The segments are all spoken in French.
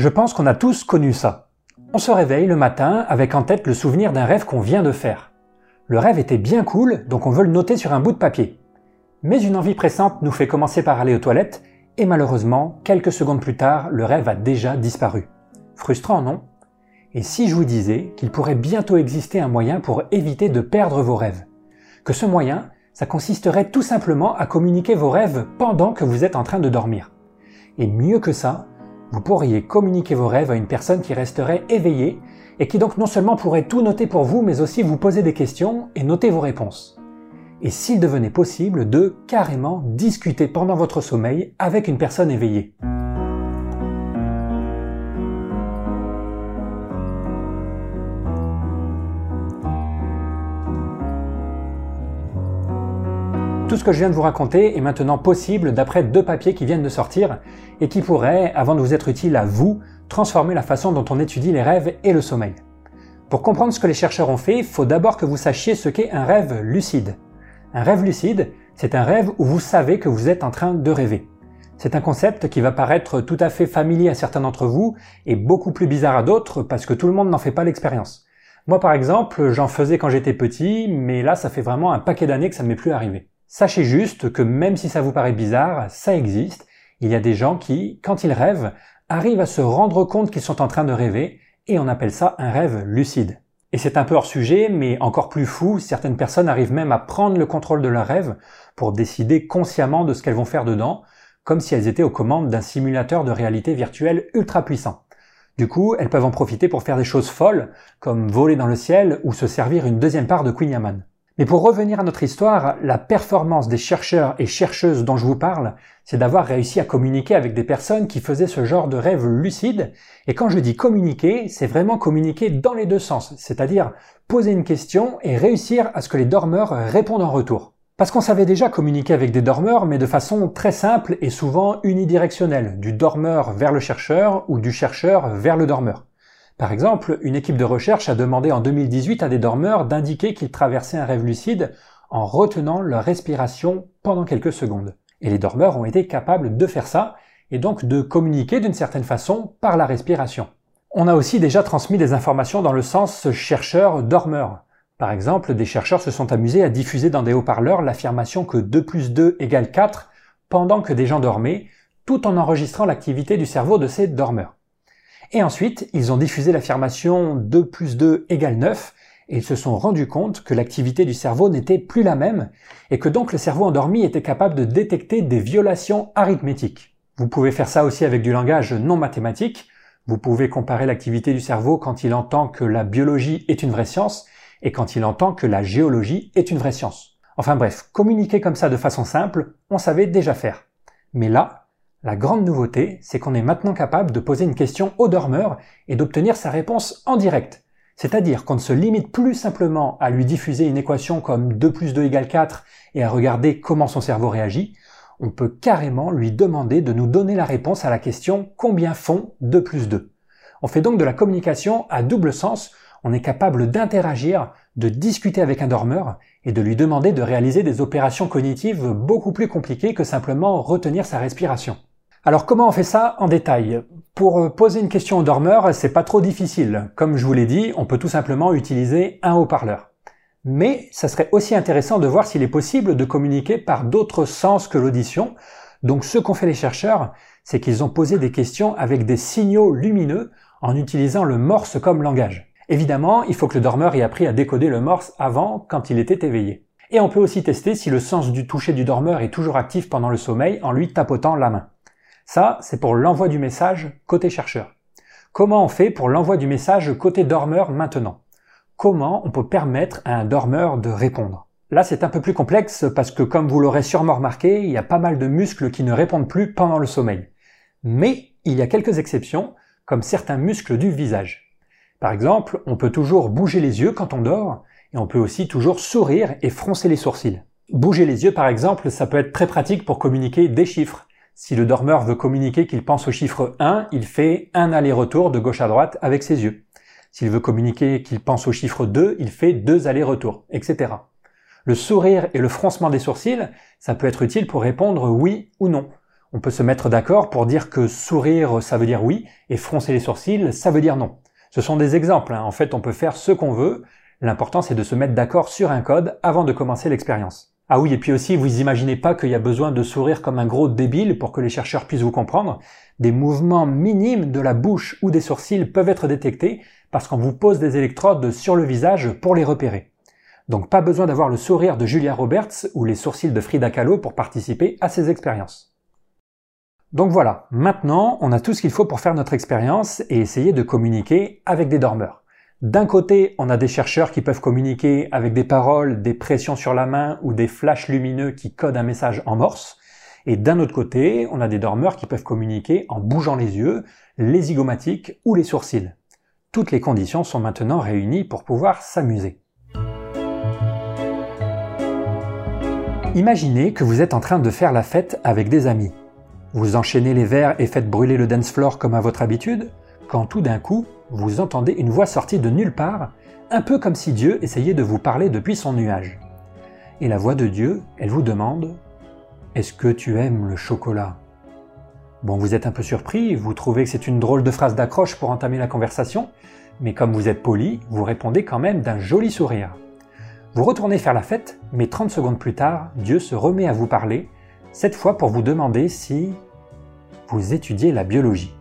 Je pense qu'on a tous connu ça. On se réveille le matin avec en tête le souvenir d'un rêve qu'on vient de faire. Le rêve était bien cool, donc on veut le noter sur un bout de papier. Mais une envie pressante nous fait commencer par aller aux toilettes, et malheureusement, quelques secondes plus tard, le rêve a déjà disparu. Frustrant, non? Et si je vous disais qu'il pourrait bientôt exister un moyen pour éviter de perdre vos rêves? Que ce moyen, ça consisterait tout simplement à communiquer vos rêves pendant que vous êtes en train de dormir. Et mieux que ça, vous pourriez communiquer vos rêves à une personne qui resterait éveillée et qui donc non seulement pourrait tout noter pour vous, mais aussi vous poser des questions et noter vos réponses. Et s'il devenait possible de carrément discuter pendant votre sommeil avec une personne éveillée. Tout ce que je viens de vous raconter est maintenant possible d'après deux papiers qui viennent de sortir et qui pourraient, avant de vous être utiles à vous, transformer la façon dont on étudie les rêves et le sommeil. Pour comprendre ce que les chercheurs ont fait, il faut d'abord que vous sachiez ce qu'est un rêve lucide. Un rêve lucide, c'est un rêve où vous savez que vous êtes en train de rêver. C'est un concept qui va paraître tout à fait familier à certains d'entre vous et beaucoup plus bizarre à d'autres parce que tout le monde n'en fait pas l'expérience. Moi par exemple, j'en faisais quand j'étais petit, mais là ça fait vraiment un paquet d'années que ça ne m'est plus arrivé. Sachez juste que même si ça vous paraît bizarre, ça existe. Il y a des gens qui, quand ils rêvent, arrivent à se rendre compte qu'ils sont en train de rêver, et on appelle ça un rêve lucide. Et c'est un peu hors sujet, mais encore plus fou, certaines personnes arrivent même à prendre le contrôle de leur rêve pour décider consciemment de ce qu'elles vont faire dedans, comme si elles étaient aux commandes d'un simulateur de réalité virtuelle ultra puissant. Du coup, elles peuvent en profiter pour faire des choses folles, comme voler dans le ciel ou se servir une deuxième part de Queen Yaman. Mais pour revenir à notre histoire, la performance des chercheurs et chercheuses dont je vous parle, c'est d'avoir réussi à communiquer avec des personnes qui faisaient ce genre de rêve lucide. Et quand je dis communiquer, c'est vraiment communiquer dans les deux sens, c'est-à-dire poser une question et réussir à ce que les dormeurs répondent en retour. Parce qu'on savait déjà communiquer avec des dormeurs, mais de façon très simple et souvent unidirectionnelle, du dormeur vers le chercheur ou du chercheur vers le dormeur. Par exemple, une équipe de recherche a demandé en 2018 à des dormeurs d'indiquer qu'ils traversaient un rêve lucide en retenant leur respiration pendant quelques secondes. Et les dormeurs ont été capables de faire ça et donc de communiquer d'une certaine façon par la respiration. On a aussi déjà transmis des informations dans le sens chercheur-dormeur. Par exemple, des chercheurs se sont amusés à diffuser dans des haut-parleurs l'affirmation que 2 plus 2 égale 4 pendant que des gens dormaient, tout en enregistrant l'activité du cerveau de ces dormeurs. Et ensuite, ils ont diffusé l'affirmation 2 plus 2 égale 9 et ils se sont rendus compte que l'activité du cerveau n'était plus la même et que donc le cerveau endormi était capable de détecter des violations arithmétiques. Vous pouvez faire ça aussi avec du langage non mathématique. Vous pouvez comparer l'activité du cerveau quand il entend que la biologie est une vraie science et quand il entend que la géologie est une vraie science. Enfin bref, communiquer comme ça de façon simple, on savait déjà faire. Mais là, la grande nouveauté, c'est qu'on est maintenant capable de poser une question au dormeur et d'obtenir sa réponse en direct. C'est-à-dire qu'on ne se limite plus simplement à lui diffuser une équation comme 2 plus 2 égale 4 et à regarder comment son cerveau réagit, on peut carrément lui demander de nous donner la réponse à la question combien font 2 plus 2. On fait donc de la communication à double sens, on est capable d'interagir, de discuter avec un dormeur et de lui demander de réaliser des opérations cognitives beaucoup plus compliquées que simplement retenir sa respiration. Alors comment on fait ça en détail? Pour euh, poser une question au dormeur, c'est pas trop difficile. Comme je vous l'ai dit, on peut tout simplement utiliser un haut-parleur. Mais ça serait aussi intéressant de voir s'il est possible de communiquer par d'autres sens que l'audition. Donc ce qu'ont fait les chercheurs, c'est qu'ils ont posé des questions avec des signaux lumineux en utilisant le morse comme langage. Évidemment, il faut que le dormeur ait appris à décoder le morse avant quand il était éveillé. Et on peut aussi tester si le sens du toucher du dormeur est toujours actif pendant le sommeil en lui tapotant la main. Ça, c'est pour l'envoi du message côté chercheur. Comment on fait pour l'envoi du message côté dormeur maintenant? Comment on peut permettre à un dormeur de répondre? Là, c'est un peu plus complexe parce que comme vous l'aurez sûrement remarqué, il y a pas mal de muscles qui ne répondent plus pendant le sommeil. Mais il y a quelques exceptions, comme certains muscles du visage. Par exemple, on peut toujours bouger les yeux quand on dort, et on peut aussi toujours sourire et froncer les sourcils. Bouger les yeux, par exemple, ça peut être très pratique pour communiquer des chiffres, si le dormeur veut communiquer qu'il pense au chiffre 1, il fait un aller-retour de gauche à droite avec ses yeux. S'il veut communiquer qu'il pense au chiffre 2, il fait deux allers-retours, etc. Le sourire et le froncement des sourcils, ça peut être utile pour répondre oui ou non. On peut se mettre d'accord pour dire que sourire ça veut dire oui et froncer les sourcils ça veut dire non. Ce sont des exemples, hein. en fait on peut faire ce qu'on veut, l'important c'est de se mettre d'accord sur un code avant de commencer l'expérience. Ah oui, et puis aussi, vous imaginez pas qu'il y a besoin de sourire comme un gros débile pour que les chercheurs puissent vous comprendre. Des mouvements minimes de la bouche ou des sourcils peuvent être détectés parce qu'on vous pose des électrodes sur le visage pour les repérer. Donc pas besoin d'avoir le sourire de Julia Roberts ou les sourcils de Frida Kahlo pour participer à ces expériences. Donc voilà, maintenant on a tout ce qu'il faut pour faire notre expérience et essayer de communiquer avec des dormeurs. D'un côté, on a des chercheurs qui peuvent communiquer avec des paroles, des pressions sur la main ou des flashs lumineux qui codent un message en morse. Et d'un autre côté, on a des dormeurs qui peuvent communiquer en bougeant les yeux, les zygomatiques ou les sourcils. Toutes les conditions sont maintenant réunies pour pouvoir s'amuser. Imaginez que vous êtes en train de faire la fête avec des amis. Vous enchaînez les verres et faites brûler le dance floor comme à votre habitude, quand tout d'un coup, vous entendez une voix sortie de nulle part, un peu comme si Dieu essayait de vous parler depuis son nuage. Et la voix de Dieu, elle vous demande Est-ce que tu aimes le chocolat? Bon, vous êtes un peu surpris, vous trouvez que c'est une drôle de phrase d'accroche pour entamer la conversation, mais comme vous êtes poli, vous répondez quand même d'un joli sourire. Vous retournez faire la fête, mais 30 secondes plus tard, Dieu se remet à vous parler, cette fois pour vous demander si vous étudiez la biologie.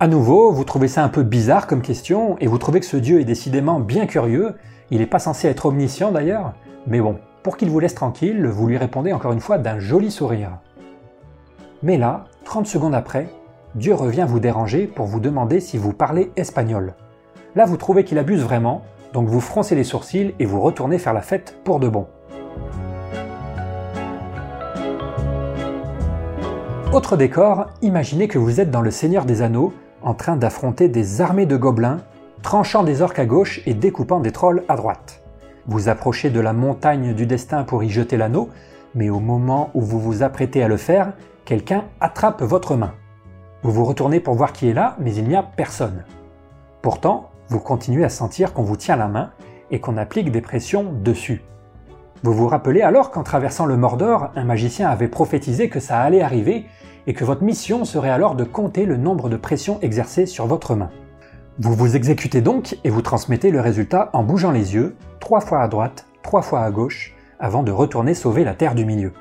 À nouveau, vous trouvez ça un peu bizarre comme question, et vous trouvez que ce Dieu est décidément bien curieux, il n'est pas censé être omniscient d'ailleurs, mais bon, pour qu'il vous laisse tranquille, vous lui répondez encore une fois d'un joli sourire. Mais là, 30 secondes après, Dieu revient vous déranger pour vous demander si vous parlez espagnol. Là, vous trouvez qu'il abuse vraiment, donc vous froncez les sourcils et vous retournez faire la fête pour de bon. Autre décor, imaginez que vous êtes dans le Seigneur des Anneaux en train d'affronter des armées de gobelins, tranchant des orques à gauche et découpant des trolls à droite. Vous approchez de la montagne du destin pour y jeter l'anneau, mais au moment où vous vous apprêtez à le faire, quelqu'un attrape votre main. Vous vous retournez pour voir qui est là, mais il n'y a personne. Pourtant, vous continuez à sentir qu'on vous tient la main et qu'on applique des pressions dessus. Vous vous rappelez alors qu'en traversant le Mordor, un magicien avait prophétisé que ça allait arriver et que votre mission serait alors de compter le nombre de pressions exercées sur votre main. Vous vous exécutez donc et vous transmettez le résultat en bougeant les yeux, trois fois à droite, trois fois à gauche, avant de retourner sauver la Terre du Milieu.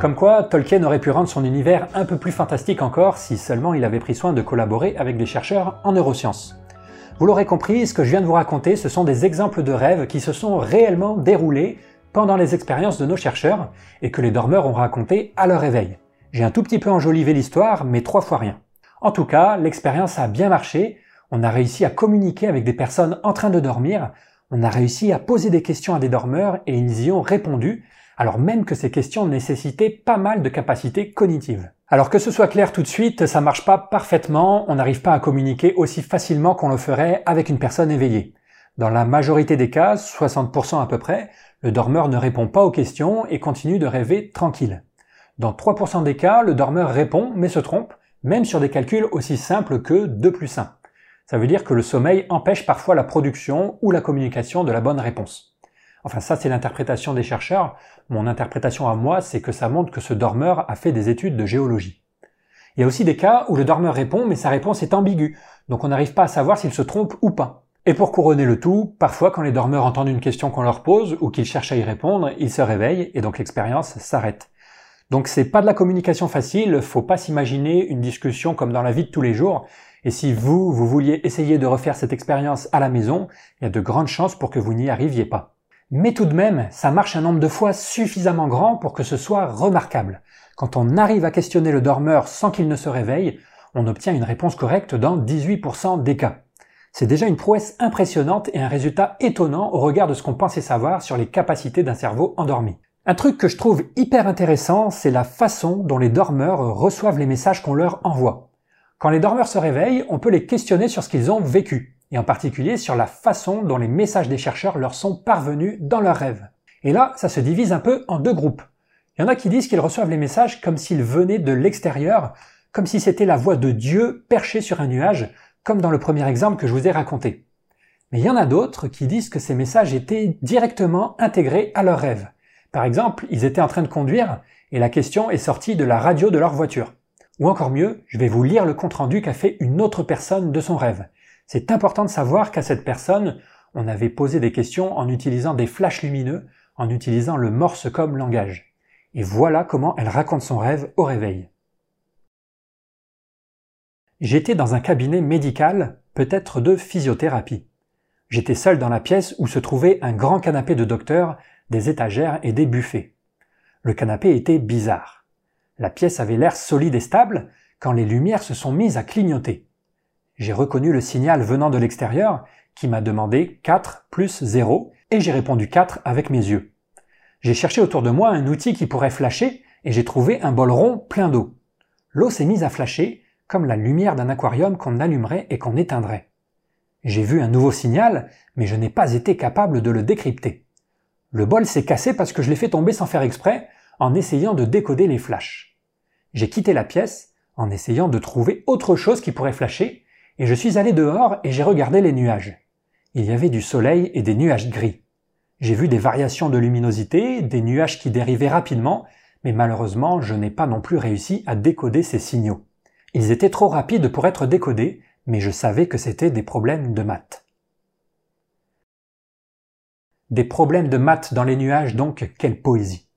Comme quoi, Tolkien aurait pu rendre son univers un peu plus fantastique encore si seulement il avait pris soin de collaborer avec des chercheurs en neurosciences. Vous l'aurez compris, ce que je viens de vous raconter, ce sont des exemples de rêves qui se sont réellement déroulés pendant les expériences de nos chercheurs et que les dormeurs ont racontés à leur réveil. J'ai un tout petit peu enjolivé l'histoire, mais trois fois rien. En tout cas, l'expérience a bien marché, on a réussi à communiquer avec des personnes en train de dormir, on a réussi à poser des questions à des dormeurs et ils y ont répondu, alors même que ces questions nécessitaient pas mal de capacités cognitives. Alors que ce soit clair tout de suite, ça marche pas parfaitement, on n'arrive pas à communiquer aussi facilement qu'on le ferait avec une personne éveillée. Dans la majorité des cas, 60% à peu près, le dormeur ne répond pas aux questions et continue de rêver tranquille. Dans 3% des cas, le dormeur répond mais se trompe, même sur des calculs aussi simples que 2 plus 1. Ça veut dire que le sommeil empêche parfois la production ou la communication de la bonne réponse. Enfin ça c'est l'interprétation des chercheurs, mon interprétation à moi c'est que ça montre que ce dormeur a fait des études de géologie. Il y a aussi des cas où le dormeur répond mais sa réponse est ambiguë, donc on n'arrive pas à savoir s'il se trompe ou pas. Et pour couronner le tout, parfois quand les dormeurs entendent une question qu'on leur pose ou qu'ils cherchent à y répondre, ils se réveillent et donc l'expérience s'arrête. Donc c'est pas de la communication facile, faut pas s'imaginer une discussion comme dans la vie de tous les jours. Et si vous, vous vouliez essayer de refaire cette expérience à la maison, il y a de grandes chances pour que vous n'y arriviez pas. Mais tout de même, ça marche un nombre de fois suffisamment grand pour que ce soit remarquable. Quand on arrive à questionner le dormeur sans qu'il ne se réveille, on obtient une réponse correcte dans 18% des cas. C'est déjà une prouesse impressionnante et un résultat étonnant au regard de ce qu'on pensait savoir sur les capacités d'un cerveau endormi. Un truc que je trouve hyper intéressant, c'est la façon dont les dormeurs reçoivent les messages qu'on leur envoie. Quand les dormeurs se réveillent, on peut les questionner sur ce qu'ils ont vécu, et en particulier sur la façon dont les messages des chercheurs leur sont parvenus dans leurs rêves. Et là, ça se divise un peu en deux groupes. Il y en a qui disent qu'ils reçoivent les messages comme s'ils venaient de l'extérieur, comme si c'était la voix de Dieu perchée sur un nuage, comme dans le premier exemple que je vous ai raconté. Mais il y en a d'autres qui disent que ces messages étaient directement intégrés à leurs rêves. Par exemple, ils étaient en train de conduire et la question est sortie de la radio de leur voiture. Ou encore mieux, je vais vous lire le compte-rendu qu'a fait une autre personne de son rêve. C'est important de savoir qu'à cette personne, on avait posé des questions en utilisant des flashs lumineux, en utilisant le morse comme langage. Et voilà comment elle raconte son rêve au réveil. J'étais dans un cabinet médical, peut-être de physiothérapie. J'étais seul dans la pièce où se trouvait un grand canapé de docteur, des étagères et des buffets. Le canapé était bizarre. La pièce avait l'air solide et stable quand les lumières se sont mises à clignoter. J'ai reconnu le signal venant de l'extérieur qui m'a demandé 4 plus 0 et j'ai répondu 4 avec mes yeux. J'ai cherché autour de moi un outil qui pourrait flasher et j'ai trouvé un bol rond plein d'eau. L'eau s'est mise à flasher comme la lumière d'un aquarium qu'on allumerait et qu'on éteindrait. J'ai vu un nouveau signal, mais je n'ai pas été capable de le décrypter. Le bol s'est cassé parce que je l'ai fait tomber sans faire exprès en essayant de décoder les flashs. J'ai quitté la pièce en essayant de trouver autre chose qui pourrait flasher et je suis allé dehors et j'ai regardé les nuages. Il y avait du soleil et des nuages gris. J'ai vu des variations de luminosité, des nuages qui dérivaient rapidement, mais malheureusement je n'ai pas non plus réussi à décoder ces signaux. Ils étaient trop rapides pour être décodés, mais je savais que c'était des problèmes de maths. Des problèmes de maths dans les nuages, donc quelle poésie.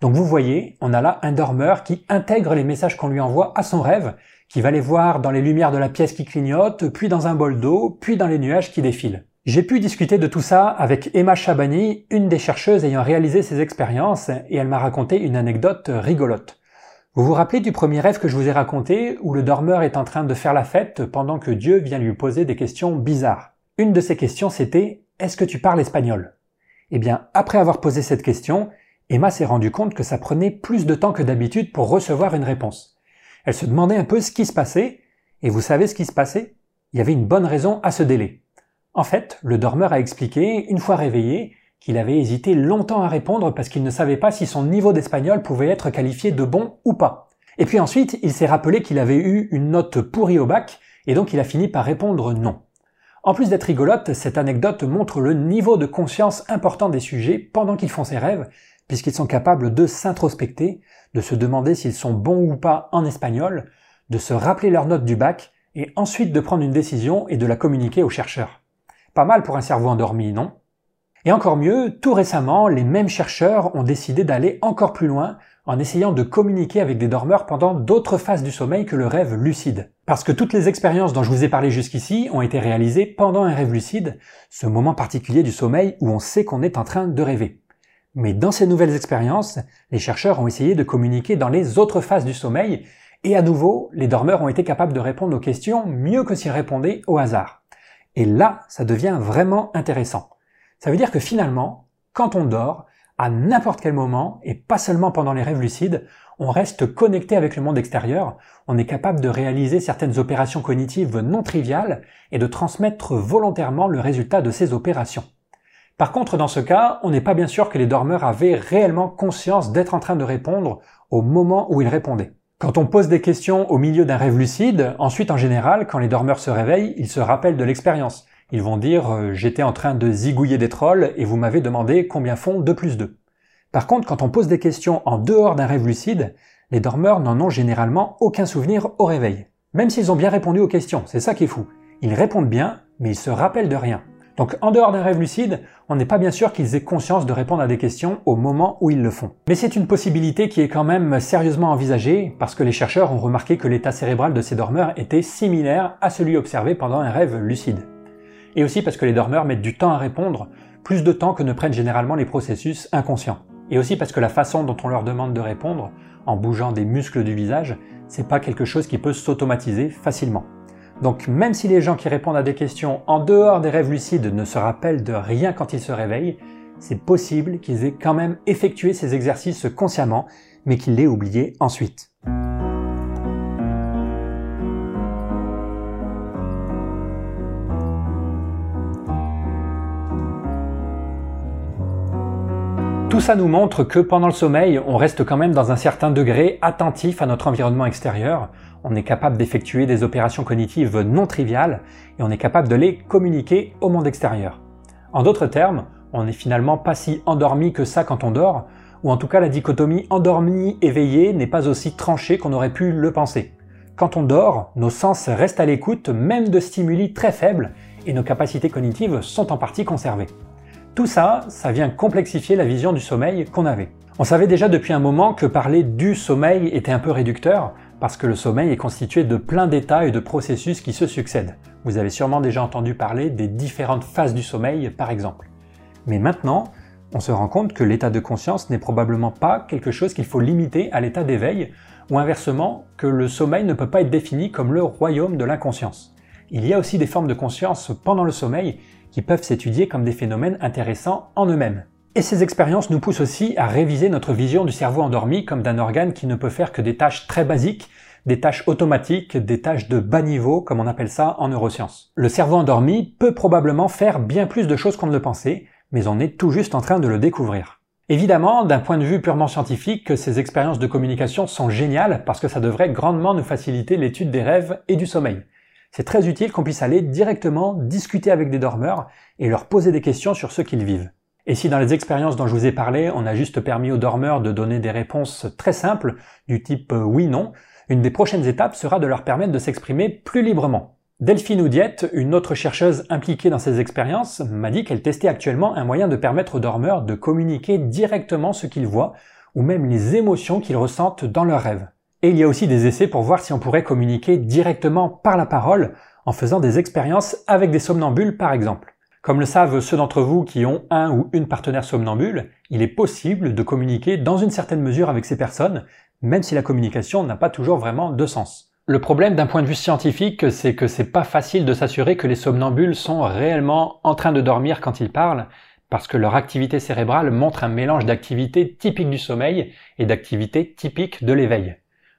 Donc vous voyez, on a là un dormeur qui intègre les messages qu'on lui envoie à son rêve, qui va les voir dans les lumières de la pièce qui clignote, puis dans un bol d'eau, puis dans les nuages qui défilent. J'ai pu discuter de tout ça avec Emma Chabani, une des chercheuses ayant réalisé ces expériences, et elle m'a raconté une anecdote rigolote. Vous vous rappelez du premier rêve que je vous ai raconté où le dormeur est en train de faire la fête pendant que Dieu vient lui poser des questions bizarres? Une de ces questions c'était Est-ce que tu parles espagnol? Eh bien, après avoir posé cette question, Emma s'est rendu compte que ça prenait plus de temps que d'habitude pour recevoir une réponse. Elle se demandait un peu ce qui se passait, et vous savez ce qui se passait? Il y avait une bonne raison à ce délai. En fait, le dormeur a expliqué, une fois réveillé, qu'il avait hésité longtemps à répondre parce qu'il ne savait pas si son niveau d'espagnol pouvait être qualifié de bon ou pas. Et puis ensuite, il s'est rappelé qu'il avait eu une note pourrie au bac, et donc il a fini par répondre non. En plus d'être rigolote, cette anecdote montre le niveau de conscience important des sujets pendant qu'ils font ces rêves, puisqu'ils sont capables de s'introspecter, de se demander s'ils sont bons ou pas en espagnol, de se rappeler leur note du bac, et ensuite de prendre une décision et de la communiquer aux chercheurs. Pas mal pour un cerveau endormi, non? Et encore mieux, tout récemment, les mêmes chercheurs ont décidé d'aller encore plus loin en essayant de communiquer avec des dormeurs pendant d'autres phases du sommeil que le rêve lucide. Parce que toutes les expériences dont je vous ai parlé jusqu'ici ont été réalisées pendant un rêve lucide, ce moment particulier du sommeil où on sait qu'on est en train de rêver. Mais dans ces nouvelles expériences, les chercheurs ont essayé de communiquer dans les autres phases du sommeil, et à nouveau, les dormeurs ont été capables de répondre aux questions mieux que s'ils répondaient au hasard. Et là, ça devient vraiment intéressant. Ça veut dire que finalement, quand on dort, à n'importe quel moment, et pas seulement pendant les rêves lucides, on reste connecté avec le monde extérieur, on est capable de réaliser certaines opérations cognitives non triviales et de transmettre volontairement le résultat de ces opérations. Par contre, dans ce cas, on n'est pas bien sûr que les dormeurs avaient réellement conscience d'être en train de répondre au moment où ils répondaient. Quand on pose des questions au milieu d'un rêve lucide, ensuite en général, quand les dormeurs se réveillent, ils se rappellent de l'expérience. Ils vont dire euh, j'étais en train de zigouiller des trolls et vous m'avez demandé combien font 2 plus 2. Par contre, quand on pose des questions en dehors d'un rêve lucide, les dormeurs n'en ont généralement aucun souvenir au réveil. Même s'ils ont bien répondu aux questions, c'est ça qui est fou. Ils répondent bien, mais ils se rappellent de rien. Donc en dehors d'un rêve lucide, on n'est pas bien sûr qu'ils aient conscience de répondre à des questions au moment où ils le font. Mais c'est une possibilité qui est quand même sérieusement envisagée parce que les chercheurs ont remarqué que l'état cérébral de ces dormeurs était similaire à celui observé pendant un rêve lucide et aussi parce que les dormeurs mettent du temps à répondre, plus de temps que ne prennent généralement les processus inconscients. Et aussi parce que la façon dont on leur demande de répondre, en bougeant des muscles du visage, c'est pas quelque chose qui peut s'automatiser facilement. Donc même si les gens qui répondent à des questions en dehors des rêves lucides ne se rappellent de rien quand ils se réveillent, c'est possible qu'ils aient quand même effectué ces exercices consciemment, mais qu'ils l'aient oublié ensuite. Tout ça nous montre que pendant le sommeil, on reste quand même dans un certain degré attentif à notre environnement extérieur, on est capable d'effectuer des opérations cognitives non triviales et on est capable de les communiquer au monde extérieur. En d'autres termes, on n'est finalement pas si endormi que ça quand on dort, ou en tout cas la dichotomie endormi-éveillé n'est pas aussi tranchée qu'on aurait pu le penser. Quand on dort, nos sens restent à l'écoute même de stimuli très faibles et nos capacités cognitives sont en partie conservées. Tout ça, ça vient complexifier la vision du sommeil qu'on avait. On savait déjà depuis un moment que parler du sommeil était un peu réducteur, parce que le sommeil est constitué de plein d'états et de processus qui se succèdent. Vous avez sûrement déjà entendu parler des différentes phases du sommeil, par exemple. Mais maintenant, on se rend compte que l'état de conscience n'est probablement pas quelque chose qu'il faut limiter à l'état d'éveil, ou inversement, que le sommeil ne peut pas être défini comme le royaume de l'inconscience. Il y a aussi des formes de conscience pendant le sommeil qui peuvent s'étudier comme des phénomènes intéressants en eux-mêmes. Et ces expériences nous poussent aussi à réviser notre vision du cerveau endormi comme d'un organe qui ne peut faire que des tâches très basiques, des tâches automatiques, des tâches de bas niveau, comme on appelle ça en neurosciences. Le cerveau endormi peut probablement faire bien plus de choses qu'on ne le pensait, mais on est tout juste en train de le découvrir. Évidemment, d'un point de vue purement scientifique, ces expériences de communication sont géniales parce que ça devrait grandement nous faciliter l'étude des rêves et du sommeil. C'est très utile qu'on puisse aller directement discuter avec des dormeurs et leur poser des questions sur ce qu'ils vivent. Et si dans les expériences dont je vous ai parlé, on a juste permis aux dormeurs de donner des réponses très simples, du type euh, oui-non, une des prochaines étapes sera de leur permettre de s'exprimer plus librement. Delphine Oudiette, une autre chercheuse impliquée dans ces expériences, m'a dit qu'elle testait actuellement un moyen de permettre aux dormeurs de communiquer directement ce qu'ils voient ou même les émotions qu'ils ressentent dans leurs rêves. Et il y a aussi des essais pour voir si on pourrait communiquer directement par la parole en faisant des expériences avec des somnambules par exemple. Comme le savent ceux d'entre vous qui ont un ou une partenaire somnambule, il est possible de communiquer dans une certaine mesure avec ces personnes, même si la communication n'a pas toujours vraiment de sens. Le problème d'un point de vue scientifique, c'est que c'est pas facile de s'assurer que les somnambules sont réellement en train de dormir quand ils parlent, parce que leur activité cérébrale montre un mélange d'activités typiques du sommeil et d'activités typiques de l'éveil.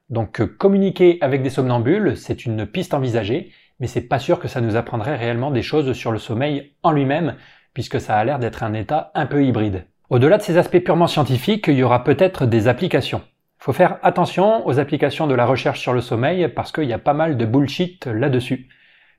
Donc euh, communiquer avec des somnambules, c'est une piste envisagée, mais c'est pas sûr que ça nous apprendrait réellement des choses sur le sommeil en lui-même, puisque ça a l'air d'être un état un peu hybride. Au-delà de ces aspects purement scientifiques, il y aura peut-être des applications faut faire attention aux applications de la recherche sur le sommeil parce qu'il y a pas mal de bullshit là-dessus.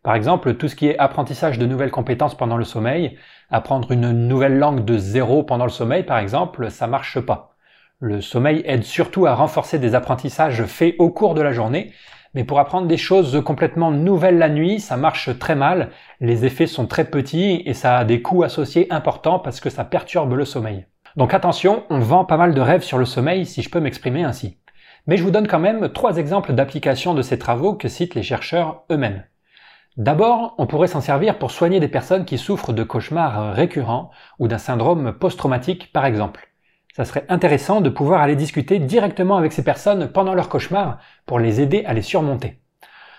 Par exemple, tout ce qui est apprentissage de nouvelles compétences pendant le sommeil, apprendre une nouvelle langue de zéro pendant le sommeil par exemple, ça marche pas. Le sommeil aide surtout à renforcer des apprentissages faits au cours de la journée, mais pour apprendre des choses complètement nouvelles la nuit, ça marche très mal, les effets sont très petits et ça a des coûts associés importants parce que ça perturbe le sommeil. Donc attention, on vend pas mal de rêves sur le sommeil si je peux m'exprimer ainsi. Mais je vous donne quand même trois exemples d'applications de ces travaux que citent les chercheurs eux-mêmes. D'abord, on pourrait s'en servir pour soigner des personnes qui souffrent de cauchemars récurrents ou d'un syndrome post-traumatique par exemple. Ça serait intéressant de pouvoir aller discuter directement avec ces personnes pendant leur cauchemar pour les aider à les surmonter.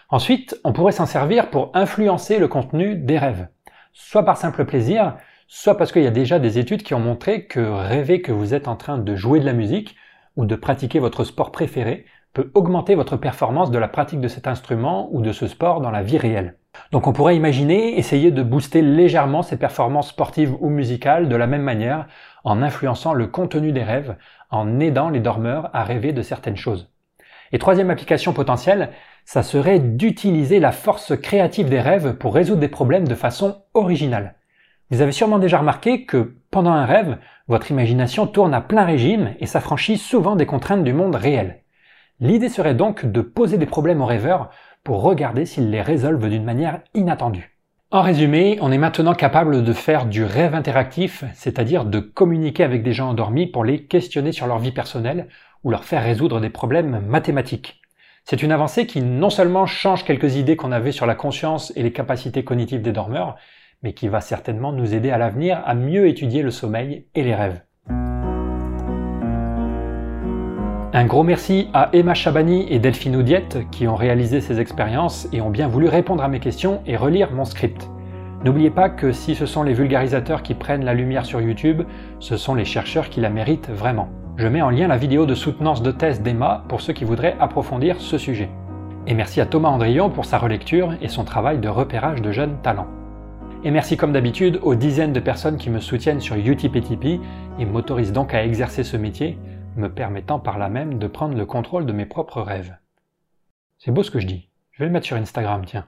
Ensuite, on pourrait s'en servir pour influencer le contenu des rêves. Soit par simple plaisir, soit parce qu'il y a déjà des études qui ont montré que rêver que vous êtes en train de jouer de la musique ou de pratiquer votre sport préféré augmenter votre performance de la pratique de cet instrument ou de ce sport dans la vie réelle. Donc on pourrait imaginer essayer de booster légèrement ces performances sportives ou musicales de la même manière en influençant le contenu des rêves, en aidant les dormeurs à rêver de certaines choses. Et troisième application potentielle, ça serait d'utiliser la force créative des rêves pour résoudre des problèmes de façon originale. Vous avez sûrement déjà remarqué que pendant un rêve, votre imagination tourne à plein régime et s'affranchit souvent des contraintes du monde réel. L'idée serait donc de poser des problèmes aux rêveurs pour regarder s'ils les résolvent d'une manière inattendue. En résumé, on est maintenant capable de faire du rêve interactif, c'est-à-dire de communiquer avec des gens endormis pour les questionner sur leur vie personnelle ou leur faire résoudre des problèmes mathématiques. C'est une avancée qui non seulement change quelques idées qu'on avait sur la conscience et les capacités cognitives des dormeurs, mais qui va certainement nous aider à l'avenir à mieux étudier le sommeil et les rêves. Un gros merci à Emma Chabani et Delphine Oudiette qui ont réalisé ces expériences et ont bien voulu répondre à mes questions et relire mon script. N'oubliez pas que si ce sont les vulgarisateurs qui prennent la lumière sur YouTube, ce sont les chercheurs qui la méritent vraiment. Je mets en lien la vidéo de soutenance de thèse d'Emma pour ceux qui voudraient approfondir ce sujet. Et merci à Thomas Andrion pour sa relecture et son travail de repérage de jeunes talents. Et merci comme d'habitude aux dizaines de personnes qui me soutiennent sur Tipeee et m'autorisent donc à exercer ce métier, me permettant par là même de prendre le contrôle de mes propres rêves. C'est beau ce que je dis. Je vais le mettre sur Instagram, tiens.